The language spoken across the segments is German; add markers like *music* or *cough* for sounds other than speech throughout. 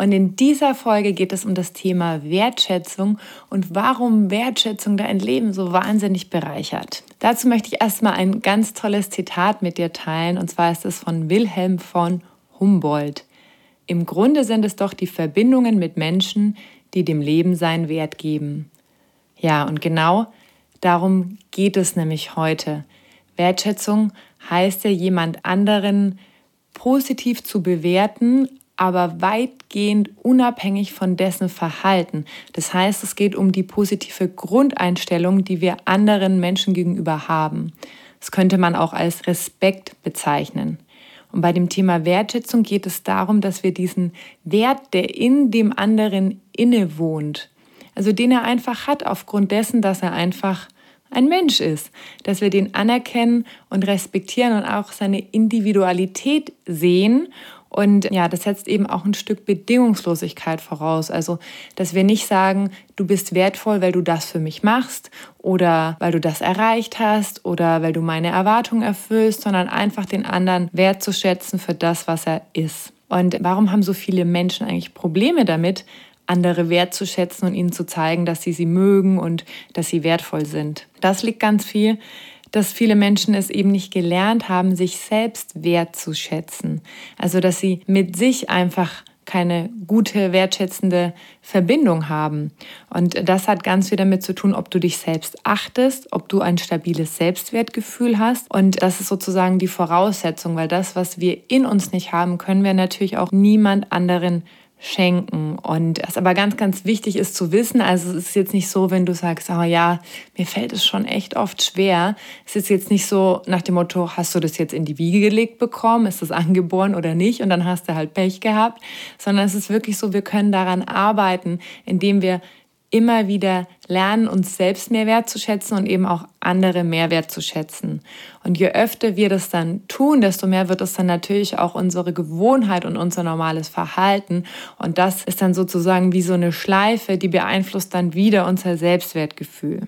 Und in dieser Folge geht es um das Thema Wertschätzung und warum Wertschätzung dein Leben so wahnsinnig bereichert. Dazu möchte ich erstmal ein ganz tolles Zitat mit dir teilen, und zwar ist es von Wilhelm von Humboldt. Im Grunde sind es doch die Verbindungen mit Menschen, die dem Leben seinen Wert geben. Ja, und genau darum geht es nämlich heute. Wertschätzung heißt ja, jemand anderen positiv zu bewerten, aber weitgehend unabhängig von dessen Verhalten. Das heißt, es geht um die positive Grundeinstellung, die wir anderen Menschen gegenüber haben. Das könnte man auch als Respekt bezeichnen. Und bei dem Thema Wertschätzung geht es darum, dass wir diesen Wert, der in dem anderen innewohnt, also den er einfach hat aufgrund dessen, dass er einfach ein Mensch ist, dass wir den anerkennen und respektieren und auch seine Individualität sehen und ja, das setzt eben auch ein Stück Bedingungslosigkeit voraus. Also, dass wir nicht sagen, du bist wertvoll, weil du das für mich machst oder weil du das erreicht hast oder weil du meine Erwartungen erfüllst, sondern einfach den anderen wertzuschätzen für das, was er ist. Und warum haben so viele Menschen eigentlich Probleme damit, andere wertzuschätzen und ihnen zu zeigen, dass sie sie mögen und dass sie wertvoll sind? Das liegt ganz viel dass viele Menschen es eben nicht gelernt haben, sich selbst wertzuschätzen. Also dass sie mit sich einfach keine gute, wertschätzende Verbindung haben. Und das hat ganz viel damit zu tun, ob du dich selbst achtest, ob du ein stabiles Selbstwertgefühl hast. Und das ist sozusagen die Voraussetzung, weil das, was wir in uns nicht haben, können wir natürlich auch niemand anderen schenken. Und was aber ganz, ganz wichtig ist zu wissen, also es ist jetzt nicht so, wenn du sagst, oh ja, mir fällt es schon echt oft schwer. Es ist jetzt nicht so nach dem Motto, hast du das jetzt in die Wiege gelegt bekommen, ist das angeboren oder nicht und dann hast du halt Pech gehabt, sondern es ist wirklich so, wir können daran arbeiten, indem wir immer wieder lernen, uns selbst mehr wertzuschätzen und eben auch andere mehr wertzuschätzen. Und je öfter wir das dann tun, desto mehr wird es dann natürlich auch unsere Gewohnheit und unser normales Verhalten. Und das ist dann sozusagen wie so eine Schleife, die beeinflusst dann wieder unser Selbstwertgefühl.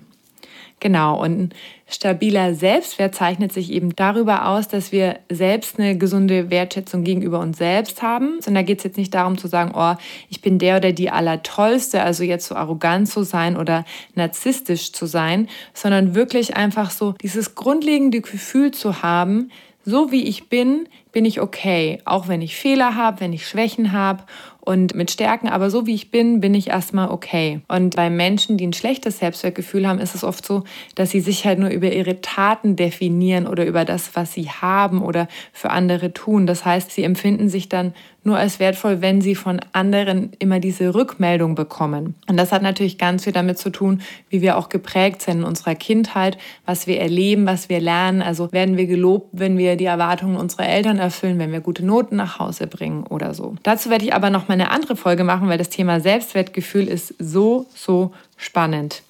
Genau, und ein stabiler Selbstwert zeichnet sich eben darüber aus, dass wir selbst eine gesunde Wertschätzung gegenüber uns selbst haben. Und da geht es jetzt nicht darum zu sagen, oh, ich bin der oder die Allertollste, also jetzt so arrogant zu sein oder narzisstisch zu sein, sondern wirklich einfach so dieses grundlegende Gefühl zu haben, so wie ich bin, bin ich okay, auch wenn ich Fehler habe, wenn ich Schwächen habe und mit Stärken, aber so wie ich bin, bin ich erstmal okay. Und bei Menschen, die ein schlechtes Selbstwertgefühl haben, ist es oft so, dass sie sich halt nur über ihre Taten definieren oder über das, was sie haben oder für andere tun. Das heißt, sie empfinden sich dann nur als wertvoll, wenn sie von anderen immer diese Rückmeldung bekommen. Und das hat natürlich ganz viel damit zu tun, wie wir auch geprägt sind in unserer Kindheit, was wir erleben, was wir lernen. Also werden wir gelobt, wenn wir die Erwartungen unserer Eltern erfüllen, wenn wir gute Noten nach Hause bringen oder so. Dazu werde ich aber noch mal eine andere Folge machen, weil das Thema Selbstwertgefühl ist so, so spannend.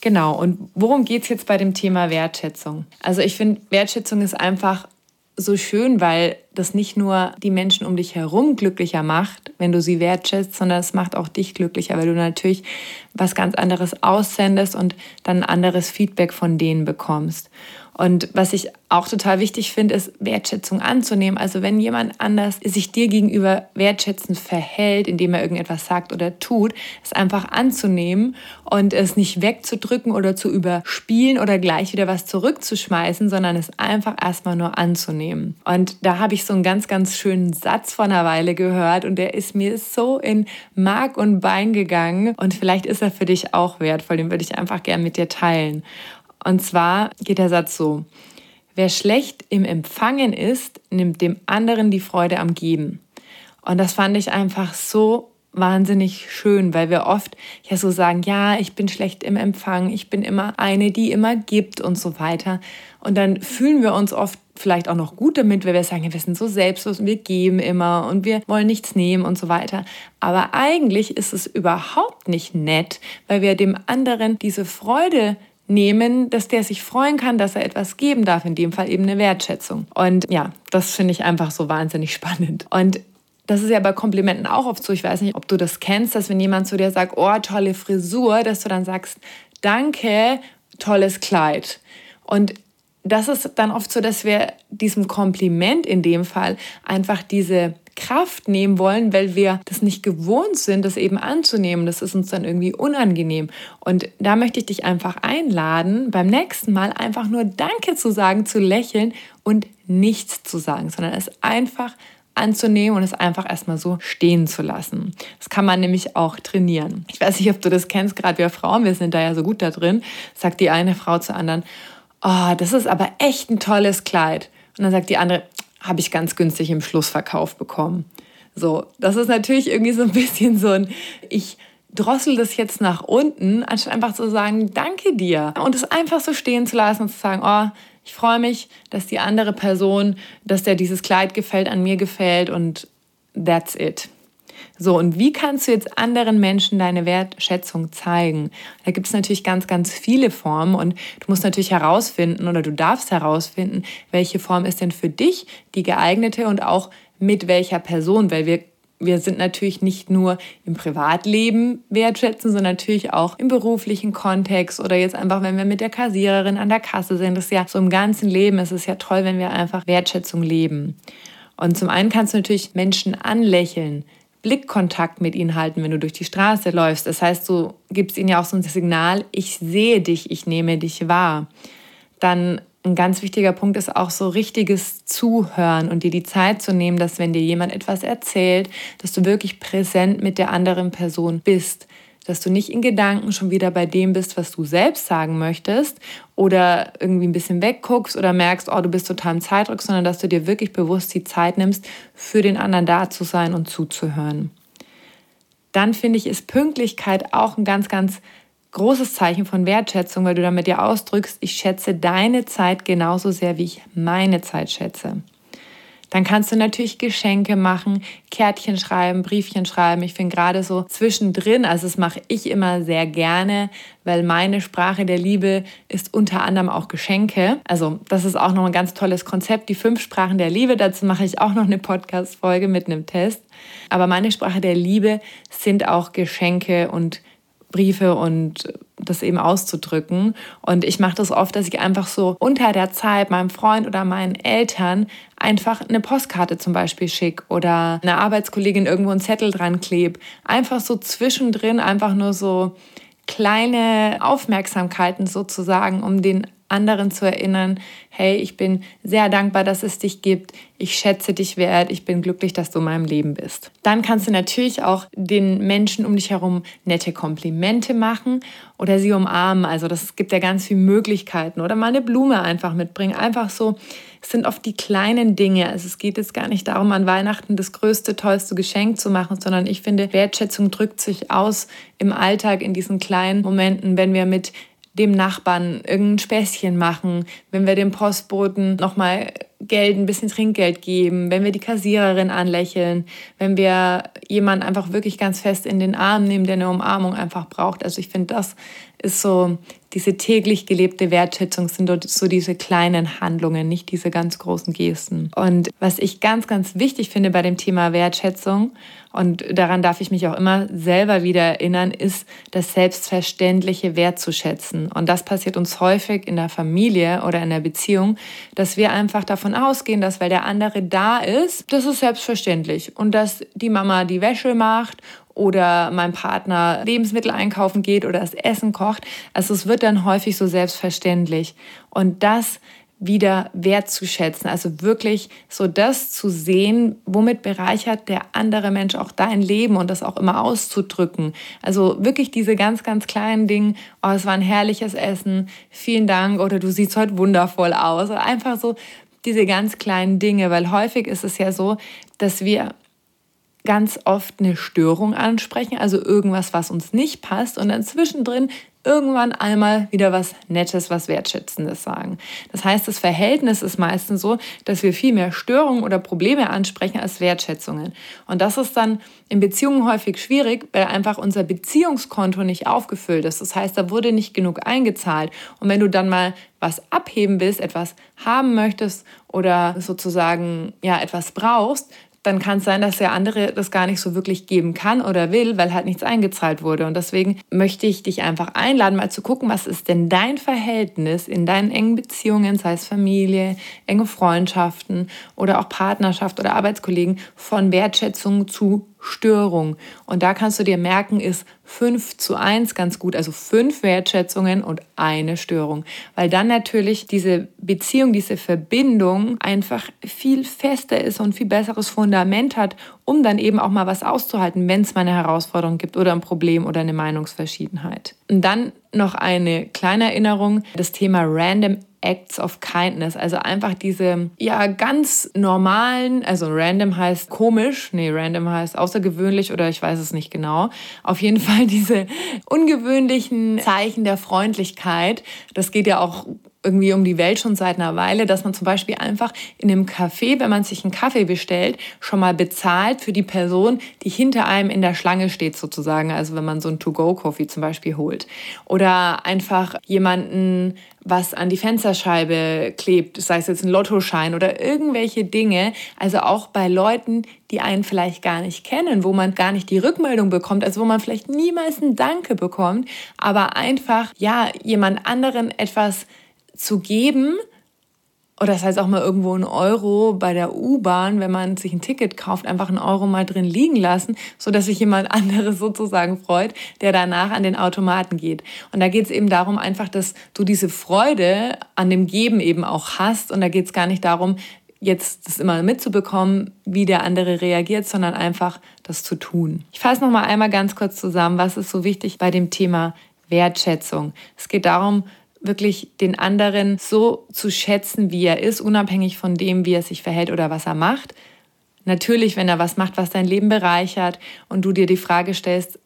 Genau, und worum geht es jetzt bei dem Thema Wertschätzung? Also ich finde, Wertschätzung ist einfach so schön, weil das nicht nur die Menschen um dich herum glücklicher macht, wenn du sie wertschätzt, sondern es macht auch dich glücklicher, weil du natürlich was ganz anderes aussendest und dann anderes Feedback von denen bekommst. Und was ich auch total wichtig finde, ist Wertschätzung anzunehmen. Also wenn jemand anders sich dir gegenüber wertschätzend verhält, indem er irgendetwas sagt oder tut, es einfach anzunehmen und es nicht wegzudrücken oder zu überspielen oder gleich wieder was zurückzuschmeißen, sondern es einfach erstmal nur anzunehmen. Und da habe ich so einen ganz, ganz schönen Satz vor einer Weile gehört und der ist mir so in Mark und Bein gegangen und vielleicht ist er für dich auch wertvoll, den würde ich einfach gerne mit dir teilen. Und zwar geht der Satz so, wer schlecht im Empfangen ist, nimmt dem anderen die Freude am Geben. Und das fand ich einfach so wahnsinnig schön, weil wir oft ja so sagen, ja, ich bin schlecht im Empfang, ich bin immer eine, die immer gibt und so weiter. Und dann fühlen wir uns oft vielleicht auch noch gut damit, weil wir sagen, wir sind so selbstlos und wir geben immer und wir wollen nichts nehmen und so weiter. Aber eigentlich ist es überhaupt nicht nett, weil wir dem anderen diese Freude nehmen, dass der sich freuen kann, dass er etwas geben darf, in dem Fall eben eine Wertschätzung. Und ja, das finde ich einfach so wahnsinnig *laughs* spannend. Und das ist ja bei Komplimenten auch oft so. Ich weiß nicht, ob du das kennst, dass wenn jemand zu dir sagt, oh, tolle Frisur, dass du dann sagst, danke, tolles Kleid. Und das ist dann oft so, dass wir diesem Kompliment in dem Fall einfach diese Kraft nehmen wollen, weil wir das nicht gewohnt sind, das eben anzunehmen. Das ist uns dann irgendwie unangenehm. Und da möchte ich dich einfach einladen, beim nächsten Mal einfach nur Danke zu sagen, zu lächeln und nichts zu sagen, sondern es einfach anzunehmen und es einfach erstmal so stehen zu lassen. Das kann man nämlich auch trainieren. Ich weiß nicht, ob du das kennst, gerade wir Frauen, wir sind da ja so gut da drin, sagt die eine Frau zur anderen, oh, das ist aber echt ein tolles Kleid. Und dann sagt die andere, habe ich ganz günstig im Schlussverkauf bekommen. So, das ist natürlich irgendwie so ein bisschen so ein, ich drossel das jetzt nach unten, anstatt einfach zu sagen, danke dir. Und es einfach so stehen zu lassen und zu sagen, oh, ich freue mich, dass die andere Person, dass der dieses Kleid gefällt, an mir gefällt und that's it. So, und wie kannst du jetzt anderen Menschen deine Wertschätzung zeigen? Da gibt es natürlich ganz, ganz viele Formen und du musst natürlich herausfinden oder du darfst herausfinden, welche Form ist denn für dich die geeignete und auch mit welcher Person, weil wir wir sind natürlich nicht nur im Privatleben wertschätzen, sondern natürlich auch im beruflichen Kontext oder jetzt einfach, wenn wir mit der Kassiererin an der Kasse sind. Das ist ja so im ganzen Leben. Es ist ja toll, wenn wir einfach Wertschätzung leben. Und zum einen kannst du natürlich Menschen anlächeln, Blickkontakt mit ihnen halten, wenn du durch die Straße läufst. Das heißt, du gibst ihnen ja auch so ein Signal, ich sehe dich, ich nehme dich wahr. Dann ein ganz wichtiger Punkt ist auch so richtiges Zuhören und dir die Zeit zu nehmen, dass wenn dir jemand etwas erzählt, dass du wirklich präsent mit der anderen Person bist dass du nicht in Gedanken schon wieder bei dem bist, was du selbst sagen möchtest oder irgendwie ein bisschen wegguckst oder merkst, oh, du bist total im Zeitdruck, sondern dass du dir wirklich bewusst die Zeit nimmst, für den anderen da zu sein und zuzuhören. Dann finde ich, ist Pünktlichkeit auch ein ganz, ganz großes Zeichen von Wertschätzung, weil du damit ja ausdrückst, ich schätze deine Zeit genauso sehr, wie ich meine Zeit schätze. Dann kannst du natürlich Geschenke machen, Kärtchen schreiben, Briefchen schreiben. Ich finde gerade so zwischendrin, also das mache ich immer sehr gerne, weil meine Sprache der Liebe ist unter anderem auch Geschenke. Also das ist auch noch ein ganz tolles Konzept, die fünf Sprachen der Liebe. Dazu mache ich auch noch eine Podcast-Folge mit einem Test. Aber meine Sprache der Liebe sind auch Geschenke und Briefe und das eben auszudrücken. Und ich mache das oft, dass ich einfach so unter der Zeit meinem Freund oder meinen Eltern einfach eine Postkarte zum Beispiel schicke oder eine Arbeitskollegin irgendwo einen Zettel dran klebe. Einfach so zwischendrin, einfach nur so kleine Aufmerksamkeiten sozusagen, um den anderen zu erinnern, hey, ich bin sehr dankbar, dass es dich gibt, ich schätze dich wert, ich bin glücklich, dass du in meinem Leben bist. Dann kannst du natürlich auch den Menschen um dich herum nette Komplimente machen oder sie umarmen. Also das gibt ja ganz viele Möglichkeiten oder mal eine Blume einfach mitbringen. Einfach so, es sind oft die kleinen Dinge. Also es geht jetzt gar nicht darum, an Weihnachten das größte, tollste Geschenk zu machen, sondern ich finde, Wertschätzung drückt sich aus im Alltag in diesen kleinen Momenten, wenn wir mit dem Nachbarn irgendein Späßchen machen, wenn wir dem Postboten nochmal Geld, ein bisschen Trinkgeld geben, wenn wir die Kassiererin anlächeln, wenn wir jemanden einfach wirklich ganz fest in den Arm nehmen, der eine Umarmung einfach braucht. Also ich finde, das ist so diese täglich gelebte Wertschätzung sind so diese kleinen Handlungen, nicht diese ganz großen Gesten. Und was ich ganz, ganz wichtig finde bei dem Thema Wertschätzung, und daran darf ich mich auch immer selber wieder erinnern, ist das Selbstverständliche wertzuschätzen. Und das passiert uns häufig in der Familie oder in der Beziehung, dass wir einfach davon ausgehen, dass weil der andere da ist, das ist selbstverständlich. Und dass die Mama die Wäsche macht oder mein Partner Lebensmittel einkaufen geht oder das Essen kocht. Also es wird dann häufig so selbstverständlich. Und das wieder wertzuschätzen, also wirklich so das zu sehen, womit bereichert der andere Mensch auch dein Leben und das auch immer auszudrücken. Also wirklich diese ganz, ganz kleinen Dinge, oh, es war ein herrliches Essen, vielen Dank oder du siehst heute wundervoll aus. Einfach so diese ganz kleinen Dinge, weil häufig ist es ja so, dass wir ganz oft eine Störung ansprechen, also irgendwas, was uns nicht passt und dann zwischendrin irgendwann einmal wieder was Nettes, was Wertschätzendes sagen. Das heißt, das Verhältnis ist meistens so, dass wir viel mehr Störungen oder Probleme ansprechen als Wertschätzungen. Und das ist dann in Beziehungen häufig schwierig, weil einfach unser Beziehungskonto nicht aufgefüllt ist. Das heißt, da wurde nicht genug eingezahlt. Und wenn du dann mal was abheben willst, etwas haben möchtest oder sozusagen ja etwas brauchst, dann kann es sein, dass der andere das gar nicht so wirklich geben kann oder will, weil halt nichts eingezahlt wurde. Und deswegen möchte ich dich einfach einladen, mal zu gucken, was ist denn dein Verhältnis in deinen engen Beziehungen, sei es Familie, enge Freundschaften oder auch Partnerschaft oder Arbeitskollegen, von Wertschätzung zu Störung. Und da kannst du dir merken, ist 5 zu 1 ganz gut, also fünf Wertschätzungen und eine Störung. Weil dann natürlich diese Beziehung, diese Verbindung einfach viel fester ist und viel besseres Fundament hat, um dann eben auch mal was auszuhalten, wenn es mal eine Herausforderung gibt oder ein Problem oder eine Meinungsverschiedenheit. Und dann noch eine kleine Erinnerung, das Thema Random Acts of Kindness. Also einfach diese, ja, ganz normalen, also random heißt komisch, nee, random heißt außergewöhnlich oder ich weiß es nicht genau. Auf jeden *laughs* Fall diese ungewöhnlichen Zeichen der Freundlichkeit. Das geht ja auch irgendwie um die Welt schon seit einer Weile, dass man zum Beispiel einfach in einem Café, wenn man sich einen Kaffee bestellt, schon mal bezahlt für die Person, die hinter einem in der Schlange steht sozusagen. Also wenn man so einen To-Go-Coffee zum Beispiel holt. Oder einfach jemanden was an die Fensterscheibe klebt, sei es jetzt ein Lottoschein oder irgendwelche Dinge. Also auch bei Leuten, die einen vielleicht gar nicht kennen, wo man gar nicht die Rückmeldung bekommt, also wo man vielleicht niemals ein Danke bekommt, aber einfach, ja, jemand anderen etwas zu geben, oder das heißt auch mal irgendwo ein Euro bei der U-Bahn, wenn man sich ein Ticket kauft, einfach einen Euro mal drin liegen lassen, so dass sich jemand *laughs* anderes sozusagen freut, der danach an den Automaten geht. Und da geht es eben darum einfach, dass du diese Freude an dem Geben eben auch hast. Und da geht es gar nicht darum, jetzt das immer mitzubekommen, wie der andere reagiert, sondern einfach das zu tun. Ich fasse noch mal einmal ganz kurz zusammen, was ist so wichtig bei dem Thema Wertschätzung. Es geht darum, wirklich den anderen so zu schätzen, wie er ist, unabhängig von dem, wie er sich verhält oder was er macht. Natürlich, wenn er was macht, was dein Leben bereichert und du dir die Frage stellst,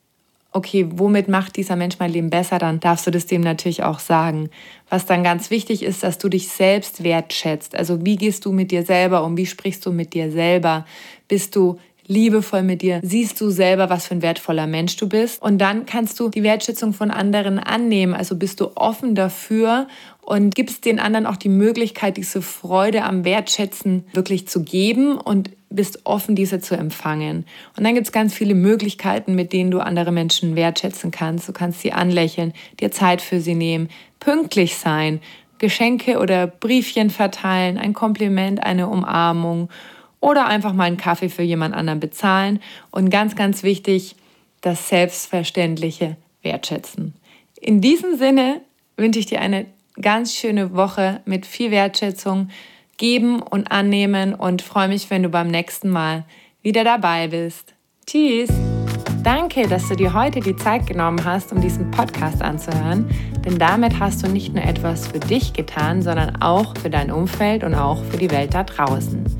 okay, womit macht dieser Mensch mein Leben besser, dann darfst du das dem natürlich auch sagen. Was dann ganz wichtig ist, dass du dich selbst wertschätzt. Also wie gehst du mit dir selber um? Wie sprichst du mit dir selber? Bist du liebevoll mit dir, siehst du selber, was für ein wertvoller Mensch du bist. Und dann kannst du die Wertschätzung von anderen annehmen. Also bist du offen dafür und gibst den anderen auch die Möglichkeit, diese Freude am Wertschätzen wirklich zu geben und bist offen, diese zu empfangen. Und dann gibt es ganz viele Möglichkeiten, mit denen du andere Menschen wertschätzen kannst. Du kannst sie anlächeln, dir Zeit für sie nehmen, pünktlich sein, Geschenke oder Briefchen verteilen, ein Kompliment, eine Umarmung oder einfach mal einen Kaffee für jemand anderen bezahlen. Und ganz, ganz wichtig, das Selbstverständliche wertschätzen. In diesem Sinne wünsche ich dir eine ganz schöne Woche mit viel Wertschätzung geben und annehmen und freue mich, wenn du beim nächsten Mal wieder dabei bist. Tschüss! Danke, dass du dir heute die Zeit genommen hast, um diesen Podcast anzuhören, denn damit hast du nicht nur etwas für dich getan, sondern auch für dein Umfeld und auch für die Welt da draußen.